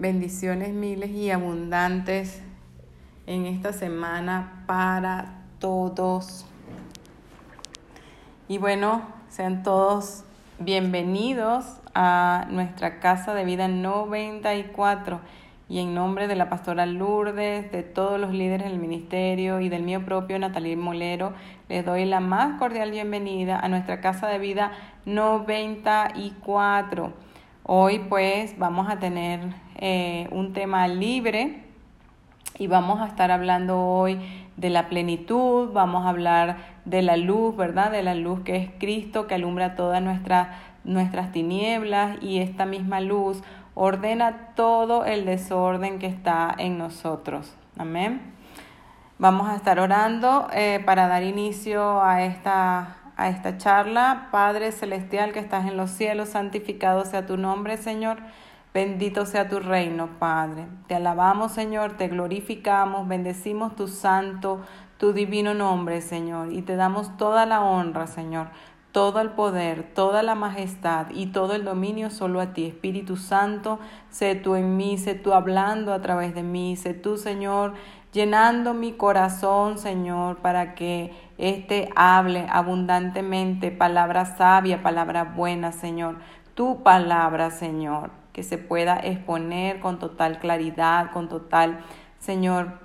Bendiciones miles y abundantes en esta semana para todos. Y bueno, sean todos bienvenidos a nuestra casa de vida 94 y en nombre de la pastora Lourdes, de todos los líderes del ministerio y del mío propio Natalie Molero, les doy la más cordial bienvenida a nuestra casa de vida 94. Hoy pues vamos a tener eh, un tema libre y vamos a estar hablando hoy de la plenitud, vamos a hablar de la luz, ¿verdad? De la luz que es Cristo, que alumbra todas nuestras, nuestras tinieblas y esta misma luz ordena todo el desorden que está en nosotros. Amén. Vamos a estar orando eh, para dar inicio a esta, a esta charla. Padre Celestial que estás en los cielos, santificado sea tu nombre, Señor. Bendito sea tu reino, Padre. Te alabamos, Señor, te glorificamos, bendecimos tu santo, tu divino nombre, Señor, y te damos toda la honra, Señor, todo el poder, toda la majestad y todo el dominio solo a ti, Espíritu Santo, sé tú en mí, sé tú hablando a través de mí, sé tú, Señor, llenando mi corazón, Señor, para que éste hable abundantemente palabra sabia, palabra buena, Señor, tu palabra, Señor que se pueda exponer con total claridad, con total, Señor,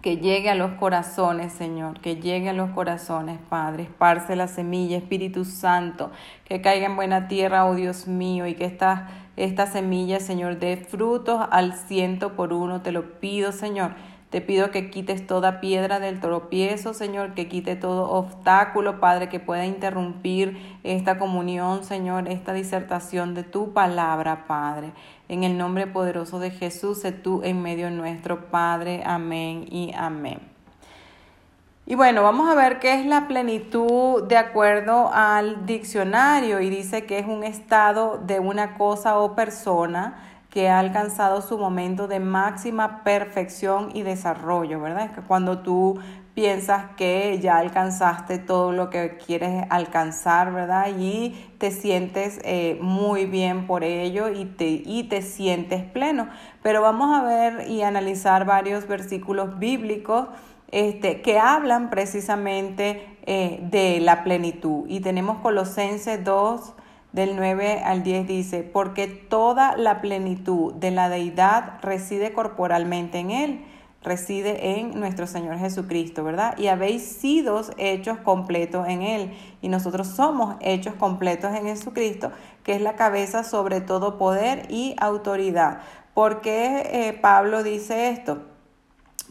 que llegue a los corazones, Señor, que llegue a los corazones, Padre. Esparce la semilla, Espíritu Santo, que caiga en buena tierra, oh Dios mío, y que esta, esta semilla, Señor, dé frutos al ciento por uno. Te lo pido, Señor te pido que quites toda piedra del tropiezo, Señor, que quite todo obstáculo, Padre, que pueda interrumpir esta comunión, Señor, esta disertación de tu palabra, Padre. En el nombre poderoso de Jesús, sé tú en medio nuestro, Padre. Amén y amén. Y bueno, vamos a ver qué es la plenitud de acuerdo al diccionario y dice que es un estado de una cosa o persona que ha alcanzado su momento de máxima perfección y desarrollo, ¿verdad? Es que cuando tú piensas que ya alcanzaste todo lo que quieres alcanzar, ¿verdad? Y te sientes eh, muy bien por ello y te, y te sientes pleno. Pero vamos a ver y analizar varios versículos bíblicos este, que hablan precisamente eh, de la plenitud. Y tenemos Colosenses 2, del 9 al 10 dice, porque toda la plenitud de la deidad reside corporalmente en Él, reside en nuestro Señor Jesucristo, ¿verdad? Y habéis sido hechos completos en Él. Y nosotros somos hechos completos en Jesucristo, que es la cabeza sobre todo poder y autoridad. ¿Por qué eh, Pablo dice esto?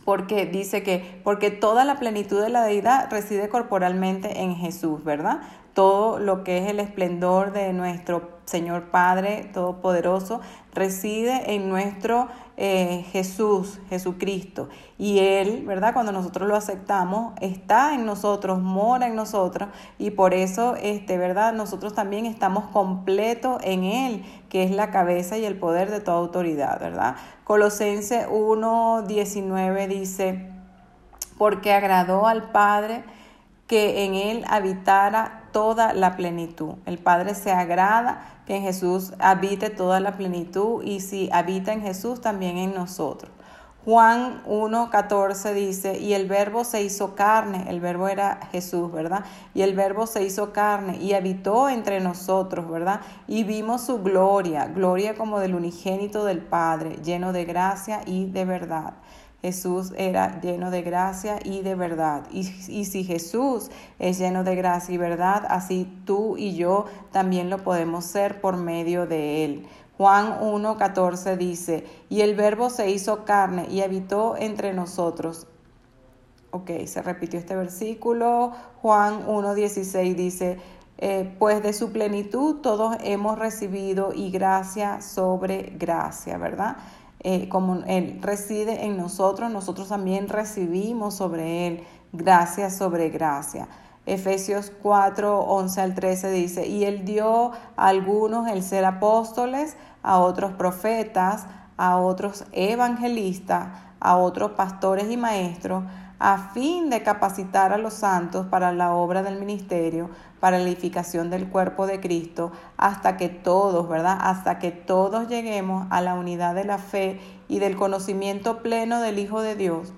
porque dice que porque toda la plenitud de la deidad reside corporalmente en Jesús, ¿verdad? Todo lo que es el esplendor de nuestro Señor Padre Todopoderoso reside en nuestro eh, Jesús, Jesucristo. Y Él, ¿verdad? Cuando nosotros lo aceptamos, está en nosotros, mora en nosotros. Y por eso, este, ¿verdad? Nosotros también estamos completos en Él, que es la cabeza y el poder de toda autoridad, ¿verdad? Colosense 1, 19 dice, porque agradó al Padre que en Él habitara toda la plenitud. El Padre se agrada que en Jesús habite toda la plenitud y si habita en Jesús también en nosotros. Juan 1.14 dice, y el verbo se hizo carne, el verbo era Jesús, ¿verdad? Y el verbo se hizo carne y habitó entre nosotros, ¿verdad? Y vimos su gloria, gloria como del unigénito del Padre, lleno de gracia y de verdad. Jesús era lleno de gracia y de verdad. Y, si Jesús es lleno de gracia y verdad, así tú y yo también lo podemos ser por medio de él. Juan 1.14 dice, y el verbo se hizo carne y habitó entre nosotros. Ok, se repitió este versículo. Juan 1.16 dice, eh, pues de su plenitud todos hemos recibido y gracia sobre gracia, ¿verdad? Eh, como Él reside en nosotros, nosotros también recibimos sobre Él gracia sobre gracia. Efesios 4, 11 al 13 dice, y Él dio a algunos el ser apóstoles, a otros profetas, a otros evangelistas, a otros pastores y maestros a fin de capacitar a los santos para la obra del ministerio, para la edificación del cuerpo de Cristo, hasta que todos, ¿verdad? Hasta que todos lleguemos a la unidad de la fe y del conocimiento pleno del Hijo de Dios,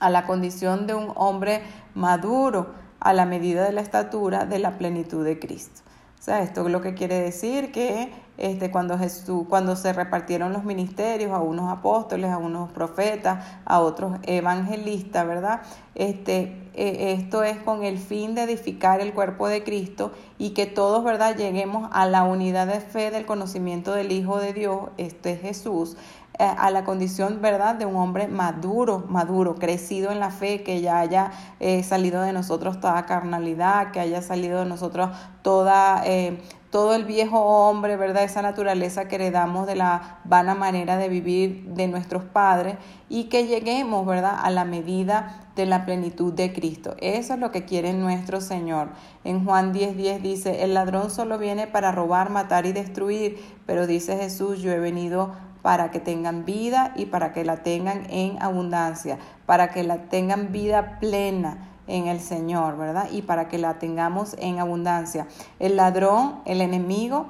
a la condición de un hombre maduro, a la medida de la estatura de la plenitud de Cristo. O sea, esto es lo que quiere decir que este, cuando, Jesús, cuando se repartieron los ministerios a unos apóstoles, a unos profetas, a otros evangelistas, ¿verdad? Este, e, esto es con el fin de edificar el cuerpo de Cristo y que todos, ¿verdad?, lleguemos a la unidad de fe del conocimiento del Hijo de Dios, este es Jesús, a la condición, ¿verdad?, de un hombre maduro, maduro, crecido en la fe, que ya haya eh, salido de nosotros toda carnalidad, que haya salido de nosotros toda... Eh, todo el viejo hombre, ¿verdad? Esa naturaleza que heredamos de la vana manera de vivir de nuestros padres y que lleguemos, ¿verdad? A la medida de la plenitud de Cristo. Eso es lo que quiere nuestro Señor. En Juan 10:10 10 dice, el ladrón solo viene para robar, matar y destruir, pero dice Jesús, yo he venido para que tengan vida y para que la tengan en abundancia, para que la tengan vida plena en el Señor, ¿verdad? Y para que la tengamos en abundancia. El ladrón, el enemigo,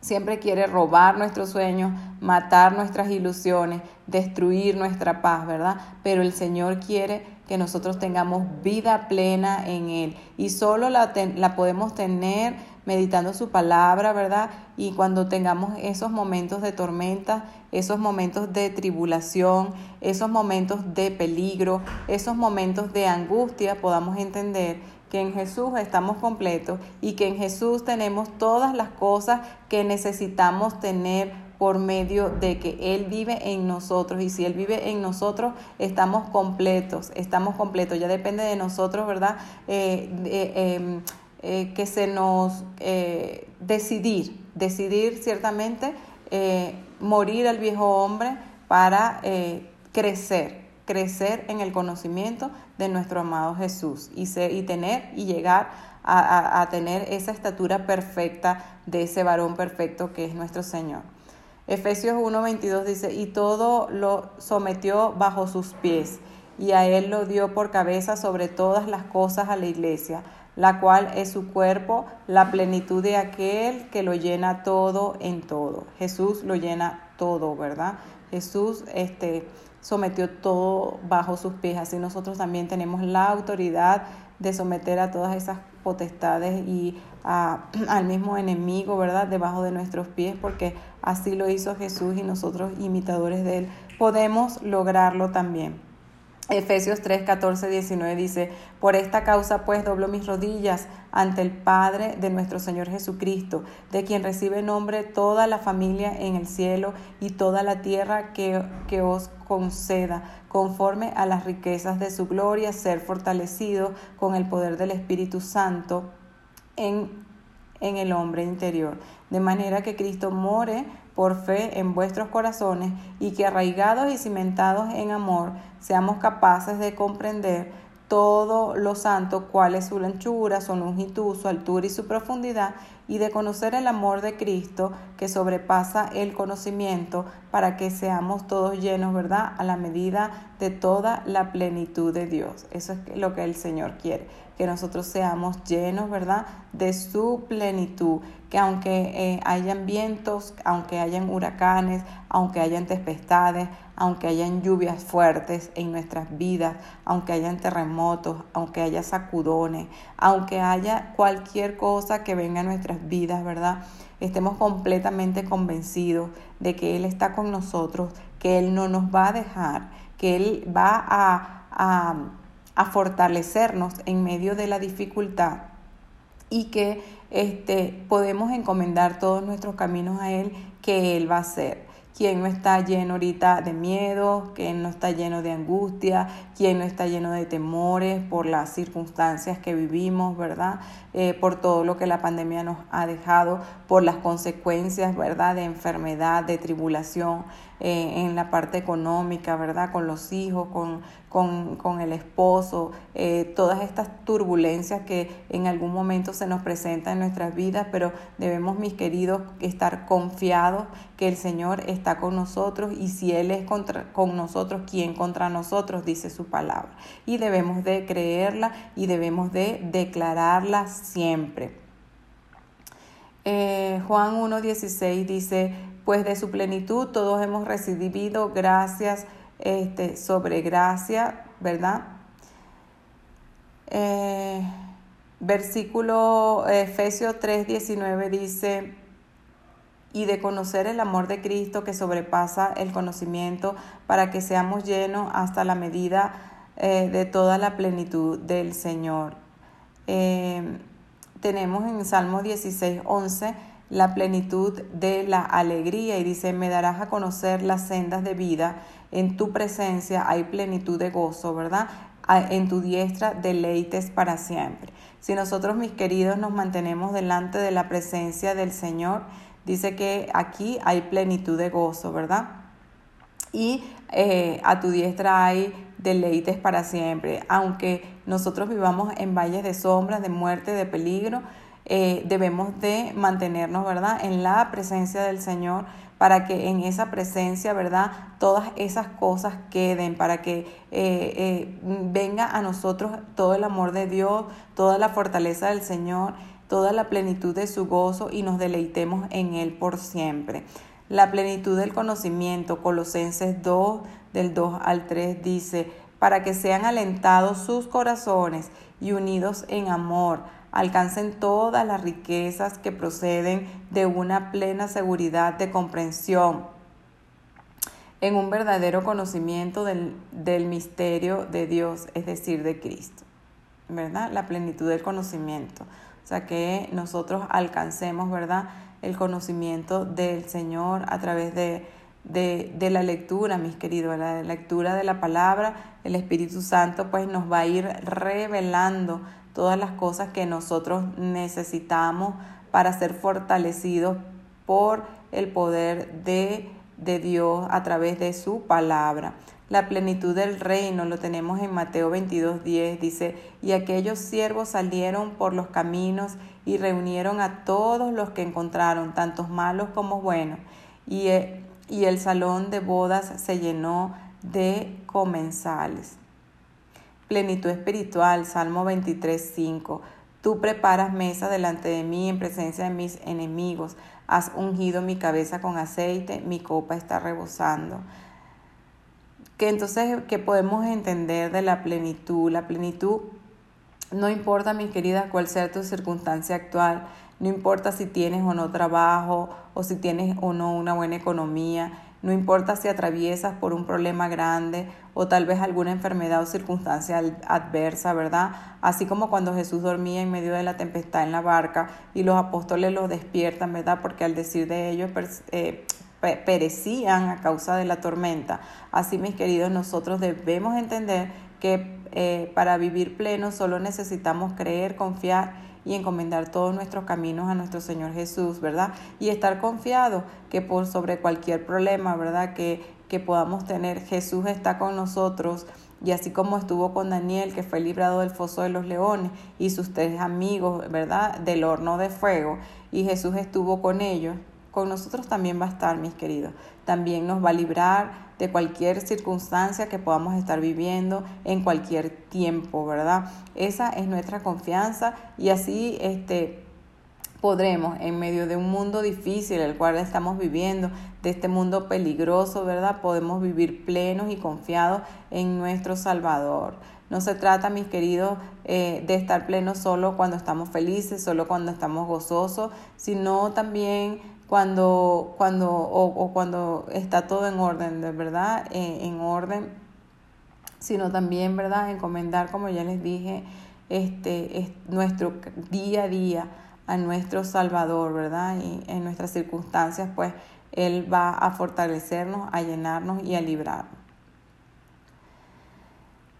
siempre quiere robar nuestros sueños, matar nuestras ilusiones, destruir nuestra paz, ¿verdad? Pero el Señor quiere que nosotros tengamos vida plena en Él y solo la, la podemos tener meditando su palabra, ¿verdad? Y cuando tengamos esos momentos de tormenta, esos momentos de tribulación, esos momentos de peligro, esos momentos de angustia, podamos entender que en Jesús estamos completos y que en Jesús tenemos todas las cosas que necesitamos tener por medio de que Él vive en nosotros. Y si Él vive en nosotros, estamos completos, estamos completos. Ya depende de nosotros, ¿verdad? Eh, eh, que se nos eh, decidir, decidir ciertamente eh, morir al viejo hombre para crecer, crecer en el conocimiento de nuestro amado Jesús y, ser, y tener y llegar a, a tener esa estatura perfecta de ese varón perfecto que es nuestro Señor. Efesios 1:22 dice, y todo lo sometió bajo sus pies, y a él lo dio por cabeza sobre todas las cosas a la iglesia la cual es su cuerpo, la plenitud de aquel que lo llena todo en todo. Jesús lo llena todo, ¿verdad? Jesús este, sometió todo bajo sus pies, así nosotros también tenemos la autoridad de someter a todas esas potestades y al mismo enemigo, ¿verdad? Debajo de nuestros pies, porque así lo hizo Jesús y nosotros, imitadores de él, podemos lograrlo también. Efesios 3, 14, 19 dice, por esta causa pues doblo mis rodillas ante el Padre de nuestro Señor Jesucristo, de quien recibe nombre toda la familia en el cielo y toda la tierra que, que os conceda, conforme a las riquezas de su gloria, ser fortalecido con el poder del Espíritu Santo en, en el hombre interior, de manera que Cristo more por fe en vuestros corazones y que arraigados y cimentados en amor seamos capaces de comprender todo lo santo, cuál es su anchura, su longitud, su altura y su profundidad, y de conocer el amor de Cristo que sobrepasa el conocimiento, para que seamos todos llenos, ¿verdad?, a la medida de toda la plenitud de Dios. Eso es lo que el Señor quiere, que nosotros seamos llenos, ¿verdad?, de su plenitud, que aunque eh, hayan vientos, aunque hayan huracanes, aunque hayan tempestades, aunque hayan lluvias fuertes en nuestras vidas, aunque hayan terremotos, aunque haya sacudones, aunque haya cualquier cosa que venga a nuestras vidas, ¿verdad? Estemos completamente convencidos de que Él está con nosotros, que Él no nos va a dejar, que Él va a, a, a fortalecernos en medio de la dificultad y que este, podemos encomendar todos nuestros caminos a Él, que Él va a hacer. Quien no está lleno ahorita de miedo, quien no está lleno de angustia, quien no está lleno de temores por las circunstancias que vivimos, ¿verdad? Eh, por todo lo que la pandemia nos ha dejado, por las consecuencias, ¿verdad? De enfermedad, de tribulación. eh, en la parte económica, ¿verdad? Con los hijos, con, con, con el esposo, eh, todas estas turbulencias que en algún momento se nos presentan en nuestras vidas, pero debemos, mis queridos, estar confiados que el Señor está con nosotros y si Él es contra, con nosotros, ¿quién contra nosotros? Dice su palabra. Y debemos de creerla y debemos de declararla siempre. Eh, Juan 1.16 dice, pues de su plenitud todos hemos recibido gracias este, sobre gracia, ¿verdad? Eh, versículo Efesios 3.19 dice, y de conocer el amor de Cristo que sobrepasa el conocimiento para que seamos llenos hasta la medida eh, de toda la plenitud del Señor. Eh, tenemos en Salmo 16, 11 la plenitud de la alegría y dice, me darás a conocer las sendas de vida, en tu presencia hay plenitud de gozo, ¿verdad? En tu diestra deleites para siempre. Si nosotros, mis queridos, nos mantenemos delante de la presencia del Señor, dice que aquí hay plenitud de gozo, ¿verdad? Y eh, a tu diestra hay deleites para siempre. Aunque nosotros vivamos en valles de sombras, de muerte, de peligro, eh, debemos de mantenernos, ¿verdad?, en la presencia del Señor para que en esa presencia, ¿verdad?, todas esas cosas queden, para que eh, venga a nosotros todo el amor de Dios, toda la fortaleza del Señor, toda la plenitud de su gozo y nos deleitemos en Él por siempre. La plenitud del conocimiento, Colosenses 2, del 2 al 3 dice, para que sean alentados sus corazones y unidos en amor, alcancen todas las riquezas que proceden de una plena seguridad de comprensión en un verdadero conocimiento del, del, misterio de Dios, es decir, de Cristo. ¿Verdad? La plenitud del conocimiento. O sea, que nosotros alcancemos, ¿verdad? El conocimiento del Señor a través de, de, de la lectura, mis queridos, la lectura de la palabra, el Espíritu Santo pues nos va a ir revelando todas las cosas que nosotros necesitamos para ser fortalecidos por el poder de, de Dios a través de su palabra. La plenitud del reino lo tenemos en Mateo 22, 10, dice, y aquellos siervos salieron por los caminos y reunieron a todos los que encontraron, tantos malos como buenos, y, eh, y el salón de bodas se llenó de comensales plenitud espiritual, Salmo 23, 5. Tú preparas mesa delante de mí en presencia de mis enemigos. Has ungido mi cabeza con aceite, mi copa está rebosando. Que entonces, ¿qué podemos entender de la plenitud? La plenitud, no importa, mis queridas, cuál sea tu circunstancia actual, no importa si tienes o no trabajo o si tienes o no una buena economía, no importa si atraviesas por un problema grande o tal vez alguna enfermedad o circunstancia adversa, ¿verdad? Así como cuando Jesús dormía en medio de la tempestad en la barca y los apóstoles los despiertan, ¿verdad? Porque al decir de ellos eh, perecían a causa de la tormenta. Así, mis queridos, nosotros debemos entender que eh, para vivir pleno solo necesitamos creer, confiar y encomendar todos nuestros caminos a nuestro Señor Jesús, ¿verdad? Y estar confiado que por sobre cualquier problema, ¿verdad? Que, que podamos tener, Jesús está con nosotros. Y así como estuvo con Daniel, que fue librado del foso de los leones, y sus tres amigos, ¿verdad? Del horno de fuego, y Jesús estuvo con ellos, con nosotros también va a estar, mis queridos. También nos va a librar de cualquier circunstancia que podamos estar viviendo en cualquier tiempo, ¿verdad? Esa es nuestra confianza y así este podremos en medio de un mundo difícil el cual estamos viviendo, de este mundo peligroso, ¿verdad? Podemos vivir plenos y confiados en nuestro Salvador. No se trata, mis queridos, eh, de estar plenos solo cuando estamos felices, solo cuando estamos gozosos, sino también cuando, cuando, o, cuando está todo en orden, de verdad, eh, en orden, sino también, ¿verdad?, encomendar, como ya les dije, este, nuestro día a día a nuestro Salvador, ¿verdad? Y en nuestras circunstancias, pues, Él va a fortalecernos, a llenarnos y a librarnos.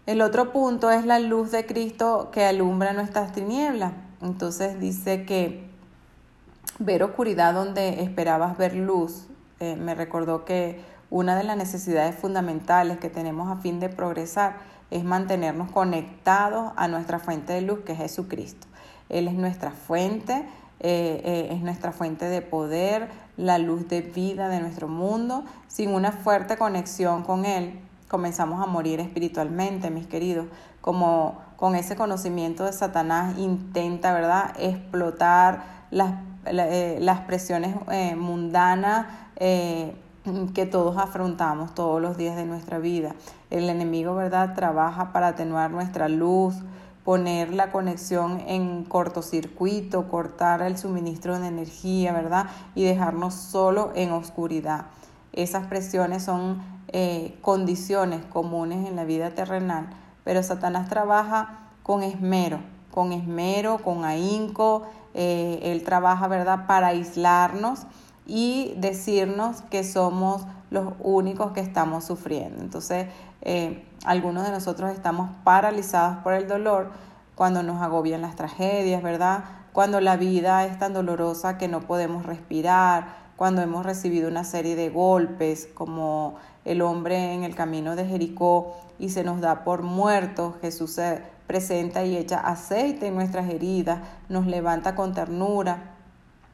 El otro punto es la luz de Cristo que alumbra nuestras tinieblas. Entonces dice que ver oscuridad donde esperabas ver luz. Eh, me recordó que una de las necesidades fundamentales que tenemos a fin de progresar es mantenernos conectados a nuestra fuente de luz, que es Jesucristo. Él es nuestra fuente, eh, eh, es nuestra fuente de poder, la luz de vida de nuestro mundo. Sin una fuerte conexión con Él, comenzamos a morir espiritualmente, mis queridos. Como con ese conocimiento de Satanás intenta, ¿verdad?, explotar las, eh, las presiones mundanas que todos afrontamos todos los días de nuestra vida. El enemigo, ¿verdad?, trabaja para atenuar nuestra luz, poner la conexión en cortocircuito, cortar el suministro de energía, ¿verdad? Y dejarnos solo en oscuridad. Esas presiones son eh, condiciones comunes en la vida terrenal, pero Satanás trabaja con esmero, con esmero, con ahínco, eh, él trabaja, ¿verdad?, para aislarnos y decirnos que somos los únicos que estamos sufriendo. Entonces, eh, algunos de nosotros estamos paralizados por el dolor cuando nos agobian las tragedias, ¿verdad? Cuando la vida es tan dolorosa que no podemos respirar, cuando hemos recibido una serie de golpes, como el hombre en el camino de Jericó, y se nos da por muertos, Jesús se presenta y echa aceite en nuestras heridas, nos levanta con ternura,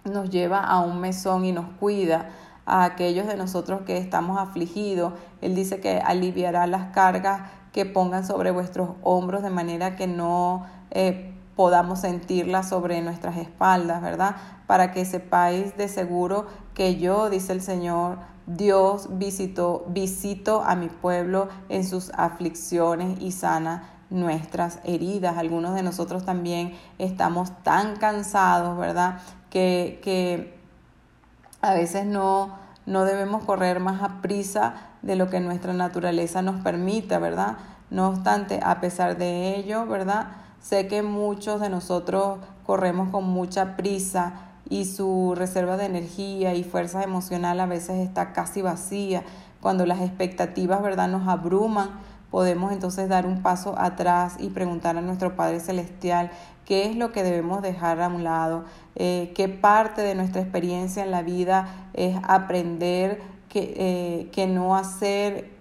nos lleva a un mesón y nos cuida a aquellos de nosotros que estamos afligidos. Él dice que aliviará las cargas que pongan sobre vuestros hombros de manera que no eh, podamos sentirlas sobre nuestras espaldas, ¿verdad? Para que sepáis de seguro que yo, dice el Señor, Dios visitó, visito a mi pueblo en sus aflicciones y sana nuestras heridas. Algunos de nosotros también estamos tan cansados, ¿verdad? Que, que a veces no, no debemos correr más a prisa de lo que nuestra naturaleza nos permita, ¿verdad? No obstante, a pesar de ello, ¿verdad? Sé que muchos de nosotros corremos con mucha prisa y su reserva de energía y fuerza emocional a veces está casi vacía. Cuando las expectativas, ¿verdad?, nos abruman, podemos entonces dar un paso atrás y preguntar a nuestro Padre Celestial qué es lo que debemos dejar a un lado, eh, qué parte de nuestra experiencia en la vida es aprender que, eh, que no hacer.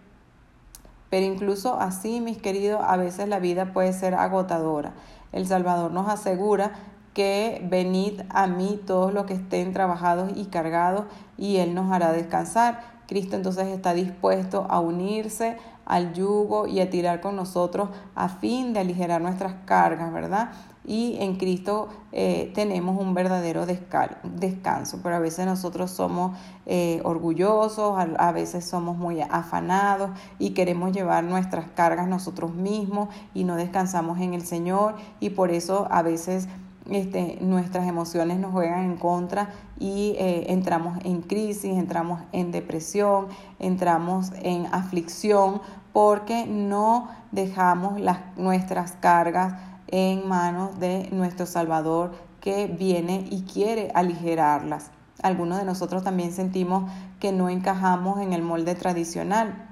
Pero incluso así, mis queridos, a veces la vida puede ser agotadora. El Salvador nos asegura que venid a mí todos los que estén trabajados y cargados y Él nos hará descansar. Cristo entonces está dispuesto a unirse al yugo y a tirar con nosotros a fin de aligerar nuestras cargas, ¿verdad? Y en Cristo eh, tenemos un verdadero descanso, pero a veces nosotros somos eh, orgullosos, a, veces somos muy afanados y queremos llevar nuestras cargas nosotros mismos y no descansamos en el Señor y por eso a veces este, nuestras emociones nos juegan en contra y eh, entramos en crisis, entramos en depresión, entramos en aflicción porque no dejamos las, nuestras cargas en manos de nuestro Salvador que viene y quiere aligerarlas. Algunos de nosotros también sentimos que no encajamos en el molde tradicional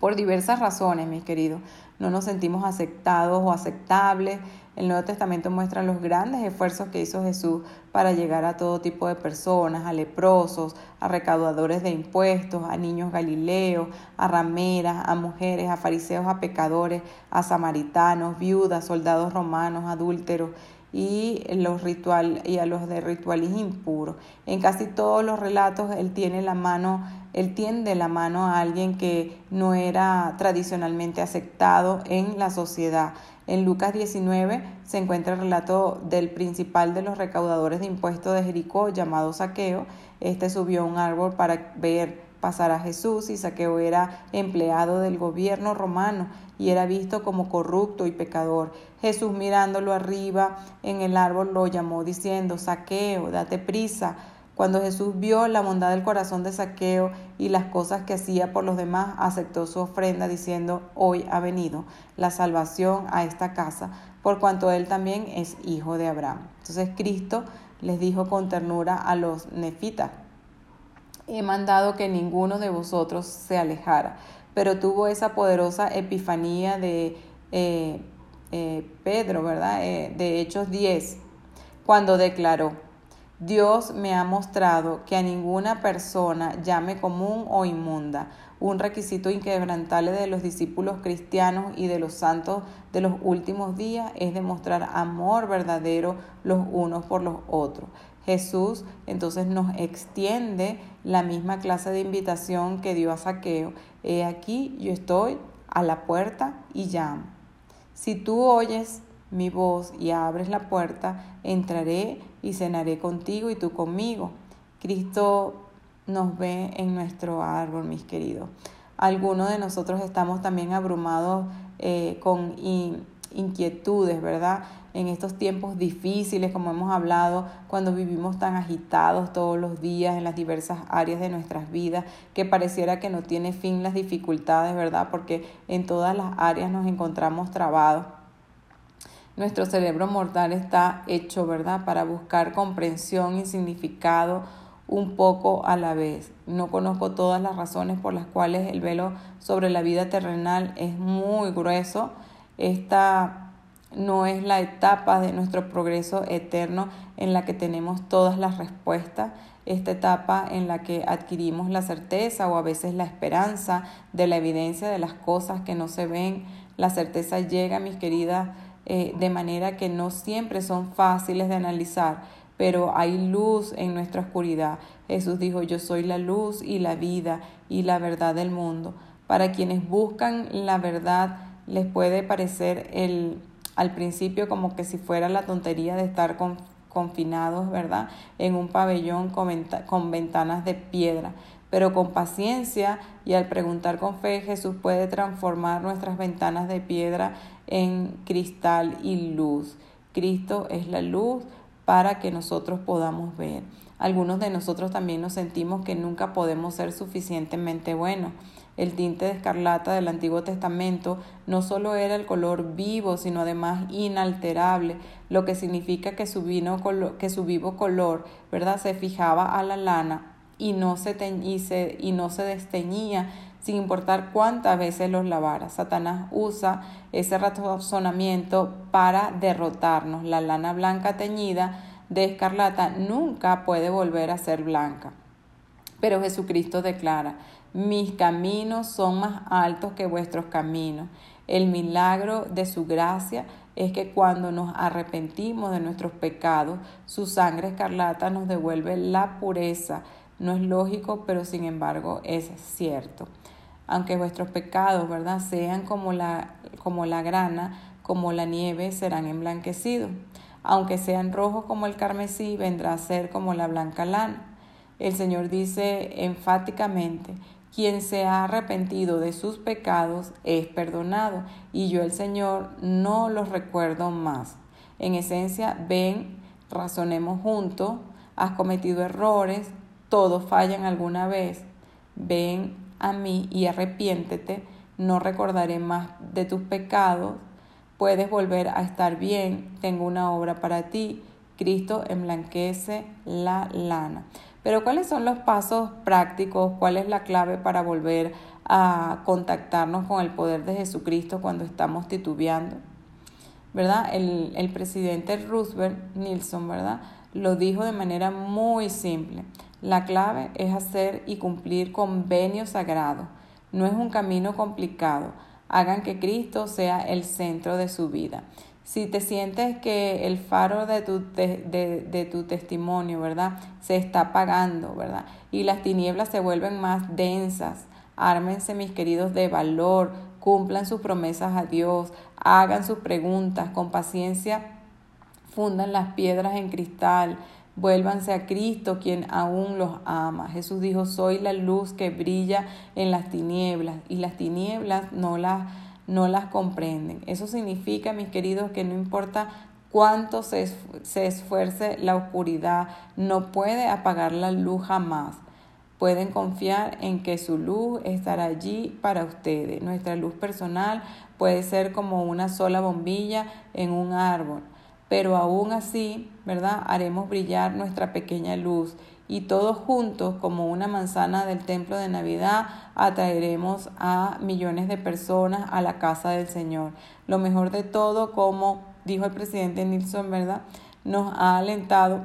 por diversas razones, mis queridos. No nos sentimos aceptados o aceptables el Nuevo Testamento muestra los grandes esfuerzos que hizo Jesús para llegar a todo tipo de personas, a leprosos, a recaudadores de impuestos, a niños galileos, a rameras, a mujeres, a fariseos, a pecadores, a samaritanos, viudas, soldados romanos, adúlteros y los ritual y a los de rituales impuros. En casi todos los relatos él tiene la mano, él tiende la mano a alguien que no era tradicionalmente aceptado en la sociedad. En Lucas 19 se encuentra el relato del principal de los recaudadores de impuestos de Jericó, llamado Saqueo. Este subió a un árbol para ver pasar a Jesús y Saqueo era empleado del gobierno romano y era visto como corrupto y pecador. Jesús mirándolo arriba en el árbol lo llamó diciendo, Saqueo, date prisa cuando Jesús vio la bondad del corazón de Saqueo y las cosas que hacía por los demás, aceptó su ofrenda diciendo, hoy ha venido la salvación a esta casa, por cuanto él también es hijo de Abraham. Entonces Cristo les dijo con ternura a los nefitas, he mandado que ninguno de vosotros se alejara, pero tuvo esa poderosa epifanía de eh, eh, Pedro, ¿verdad? Eh, de Hechos 10, cuando declaró, Dios me ha mostrado que a ninguna persona llame común o inmunda. Un requisito inquebrantable de los discípulos cristianos y de los santos de los últimos días es demostrar amor verdadero los unos por los otros. Jesús entonces nos extiende la misma clase de invitación que dio a Saqueo. He aquí, yo estoy a la puerta y llamo. Si tú oyes mi voz y abres la puerta, entraré y cenaré contigo y tú conmigo. Cristo nos ve en nuestro árbol, mis queridos. Algunos de nosotros estamos también abrumados eh, con inquietudes, ¿verdad? En estos tiempos difíciles, como hemos hablado, cuando vivimos tan agitados todos los días en las diversas áreas de nuestras vidas, que pareciera que no tiene fin las dificultades, ¿verdad? Porque en todas las áreas nos encontramos trabados. Nuestro cerebro mortal está hecho, ¿verdad?, para buscar comprensión y significado un poco a la vez. No conozco todas las razones por las cuales el velo sobre la vida terrenal es muy grueso. Esta no es la etapa de nuestro progreso eterno en la que tenemos todas las respuestas, esta etapa en la que adquirimos la certeza o a veces la esperanza de la evidencia de las cosas que no se ven. La certeza llega, mis queridas eh, de manera que no siempre son fáciles de analizar, pero hay luz en nuestra oscuridad. Jesús dijo, yo soy la luz y la vida y la verdad del mundo. Para quienes buscan la verdad, les puede parecer el, al principio como que si fuera la tontería de estar confinados, ¿verdad? En un pabellón con ventanas de piedra. Pero con paciencia y al preguntar con fe, Jesús puede transformar nuestras ventanas de piedra en cristal y luz. Cristo es la luz para que nosotros podamos ver. Algunos de nosotros también nos sentimos que nunca podemos ser suficientemente buenos. El tinte de escarlata del Antiguo Testamento no solo era el color vivo, sino además inalterable, lo que significa que su, vino, que su vivo color ¿verdad? se fijaba a la lana y no se, y no se desteñía sin importar cuántas veces los lavara. Satanás usa ese razonamiento para derrotarnos. La lana blanca teñida de escarlata nunca puede volver a ser blanca. Pero Jesucristo declara, mis caminos son más altos que vuestros caminos. El milagro de su gracia es que cuando nos arrepentimos de nuestros pecados, su sangre escarlata nos devuelve la pureza. No es lógico, pero sin embargo es cierto aunque vuestros pecados, ¿verdad?, sean como la, como la grana, como la nieve, serán emblanquecidos. Aunque sean rojos como el carmesí, vendrá a ser como la blanca lana. El Señor dice enfáticamente, quien se ha arrepentido de sus pecados es perdonado, y yo el Señor no los recuerdo más. En esencia, ven, razonemos juntos, has cometido errores, todos fallan alguna vez. Ven, a mí y arrepiéntete, no recordaré más de tus pecados, puedes volver a estar bien, tengo una obra para ti, Cristo emblanquece la lana. Pero ¿cuáles son los pasos prácticos? ¿Cuál es la clave para volver a contactarnos con el poder de Jesucristo cuando estamos titubeando? ¿Verdad? El, el presidente Roosevelt Nilsson, ¿verdad? Lo dijo de manera muy simple. La clave es hacer y cumplir convenios sagrados. No es un camino complicado. Hagan que Cristo sea el centro de su vida. Si te sientes que el faro de tu, de, tu testimonio, ¿verdad? Se está apagando, ¿verdad? Y las tinieblas se vuelven más densas. Ármense, mis queridos, de valor. Cumplan sus promesas a Dios. Hagan sus preguntas con paciencia. Fundan las piedras en cristal Vuélvanse a Cristo, quien aún los ama. Jesús dijo, soy la luz que brilla en las tinieblas y las tinieblas no las, no las comprenden. Eso significa, mis queridos, que no importa cuánto se, se esfuerce la oscuridad, no puede apagar la luz jamás. Pueden confiar en que su luz estará allí para ustedes. Nuestra luz personal puede ser como una sola bombilla en un árbol pero aún así, ¿verdad? Haremos brillar nuestra pequeña luz y todos juntos, como una manzana del templo de Navidad, atraeremos a millones de personas a la casa del Señor. Lo mejor de todo, como dijo el presidente Nilsson, ¿verdad? Nos ha alentado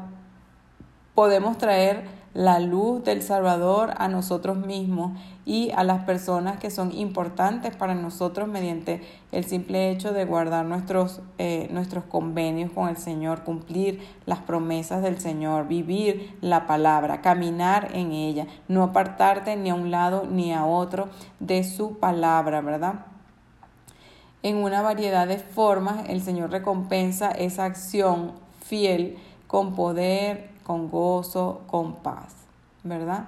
podemos traer la luz del Salvador a nosotros mismos y a las personas que son importantes para nosotros mediante el simple hecho de guardar nuestros, eh, nuestros convenios con el Señor, cumplir las promesas del Señor, vivir la palabra, caminar en ella, no apartarte ni a un lado ni a otro de su palabra, ¿verdad? En una variedad de formas el Señor recompensa esa acción fiel con poder, con gozo, con paz, ¿verdad?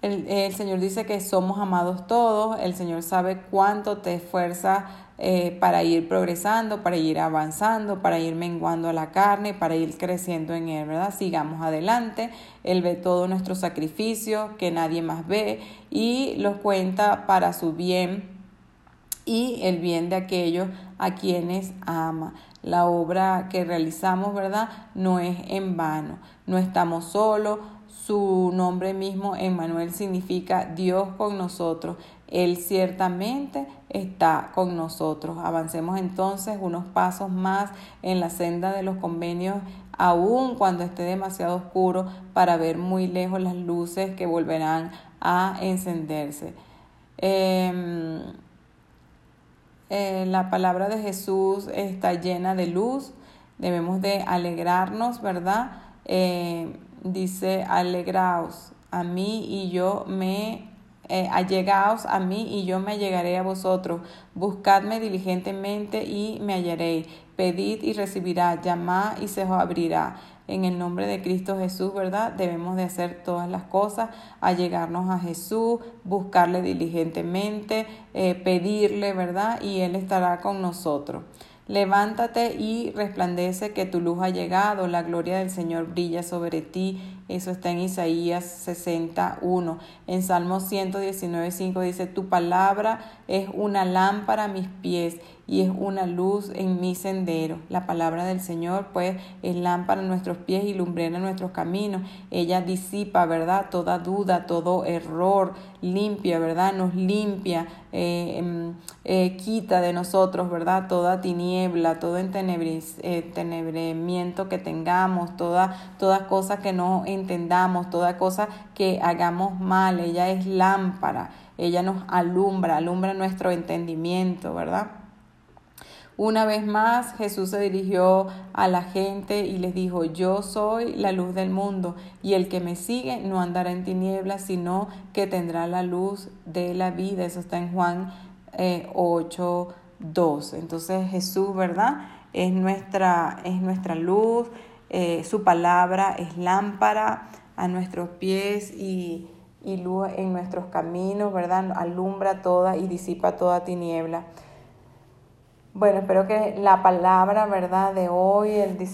El, Señor dice que somos amados todos, el Señor sabe cuánto te esfuerza eh, para ir progresando, para ir avanzando, para ir menguando a la carne, para ir creciendo en Él, ¿verdad? Sigamos adelante, Él ve todo nuestro sacrificio que nadie más ve y los cuenta para su bien y el bien de aquellos a quienes ama. La obra que realizamos, ¿verdad? No es en vano, no estamos solos. Su nombre mismo, Emmanuel, significa Dios con nosotros. Él ciertamente está con nosotros. Avancemos entonces unos pasos más en la senda de los convenios, aun cuando esté demasiado oscuro, para ver muy lejos las luces que volverán a encenderse. Eh, eh, la palabra de Jesús está llena de luz, debemos de alegrarnos, ¿verdad? Eh, dice, alegraos a mí y yo me, eh, allegaos a mí y yo me allegaré a vosotros, buscadme diligentemente y me hallaréis, pedid y recibirá, llamad y se os abrirá en el nombre de Cristo Jesús, ¿verdad? Debemos de hacer todas las cosas, allegarnos a Jesús, buscarle diligentemente, eh, pedirle, ¿verdad? Y Él estará con nosotros. Levántate y resplandece que tu luz ha llegado, la gloria del Señor brilla sobre ti. Eso está en Isaías 61. En Salmo 119, 5 dice, tu palabra es una lámpara a mis pies y es una luz en mi sendero. La palabra del Señor, pues, es lámpara en nuestros pies y lumbrera nuestros caminos. Ella disipa, ¿verdad? Toda duda, todo error, limpia, ¿verdad? Nos limpia, eh, em, eh, quita de nosotros, ¿verdad? Toda tiniebla, todo entenebramiento eh, que tengamos, toda, toda cosa que no entendamos, toda cosa que hagamos mal. Ella es lámpara, ella nos alumbra, alumbra nuestro entendimiento, ¿verdad? Una vez más Jesús se dirigió a la gente y les dijo, yo soy la luz del mundo y el que me sigue no andará en tinieblas, sino que tendrá la luz de la vida. Eso está en Juan eh, 8, 12. Entonces Jesús, ¿verdad? Es nuestra, es nuestra luz, eh, su palabra es lámpara a nuestros pies y, y luz en nuestros caminos, ¿verdad? Alumbra toda y disipa toda tiniebla. Bueno, espero que la palabra, ¿verdad?, de hoy, el de,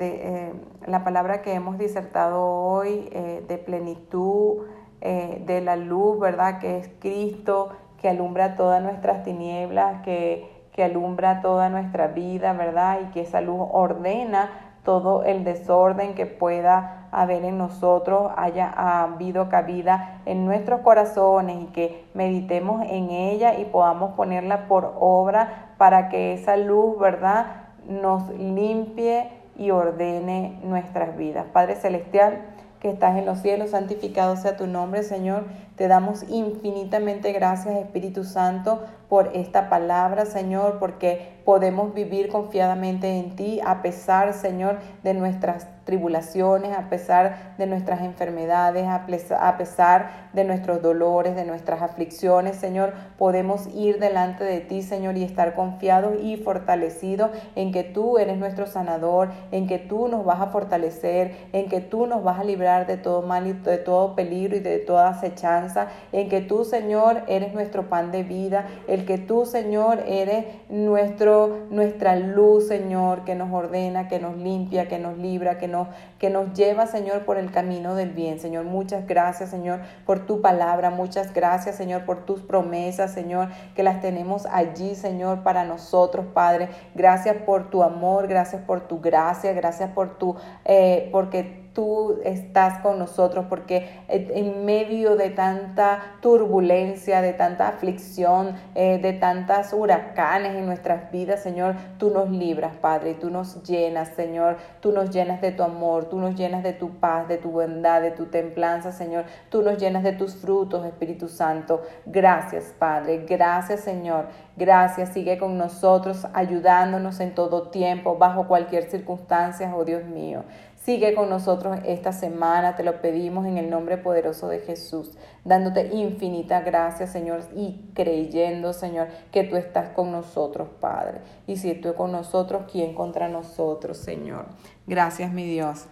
eh, la palabra que hemos disertado hoy eh, de plenitud, de la luz, ¿verdad?, que es Cristo, que alumbra todas nuestras tinieblas, que, que alumbra toda nuestra vida, ¿verdad?, y que esa luz ordena todo el desorden que pueda haber en nosotros, haya habido cabida en nuestros corazones y que meditemos en ella y podamos ponerla por obra para que esa luz, ¿verdad?, nos limpie y ordene nuestras vidas. Padre Celestial, que estás en los cielos, santificado sea tu nombre, Señor. Te damos infinitamente gracias, Espíritu Santo, por esta palabra, Señor, porque podemos vivir confiadamente en ti a pesar, Señor, de nuestras tribulaciones, a pesar de nuestras enfermedades, a pesar de nuestros dolores, de nuestras aflicciones, Señor, podemos ir delante de ti, Señor, y estar confiados y fortalecidos en que tú eres nuestro sanador, en que tú nos vas a fortalecer, en que tú nos vas a librar de todo mal y de todo peligro y de toda acechanza, en que tú, Señor, eres nuestro pan de vida, el que tú, Señor, eres nuestro, nuestra luz, Señor, que nos ordena, que nos limpia, que nos libra, que nos, que nos lleva, Señor, por el camino del bien. Señor, muchas gracias, Señor, por tu palabra. Muchas gracias, Señor, por tus promesas, Señor, que las tenemos allí, Señor, para nosotros, Padre. Gracias por tu amor, gracias por tu gracia, gracias por tu, eh, porque tú estás con nosotros, porque en medio de tanta turbulencia, de tanta aflicción, eh, de tantas huracanes en nuestras vidas, Señor, tú nos libras, Padre, tú nos llenas, Señor, tú nos llenas de tu amor, tú nos llenas de tu paz, de tu bondad, de tu templanza, Señor, tú nos llenas de tus frutos, Espíritu Santo. Gracias, Padre, gracias, Señor, gracias, sigue con nosotros, ayudándonos en todo tiempo, bajo cualquier circunstancia, oh Dios mío. Sigue con nosotros esta semana, te lo pedimos en el nombre poderoso de Jesús, dándote infinita gracias, Señor, y creyendo, Señor, que tú estás con nosotros, Padre. Y si tú con nosotros, ¿quién contra nosotros, Señor? Gracias, mi Dios.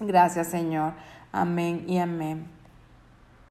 Gracias, Señor. Amén y amén.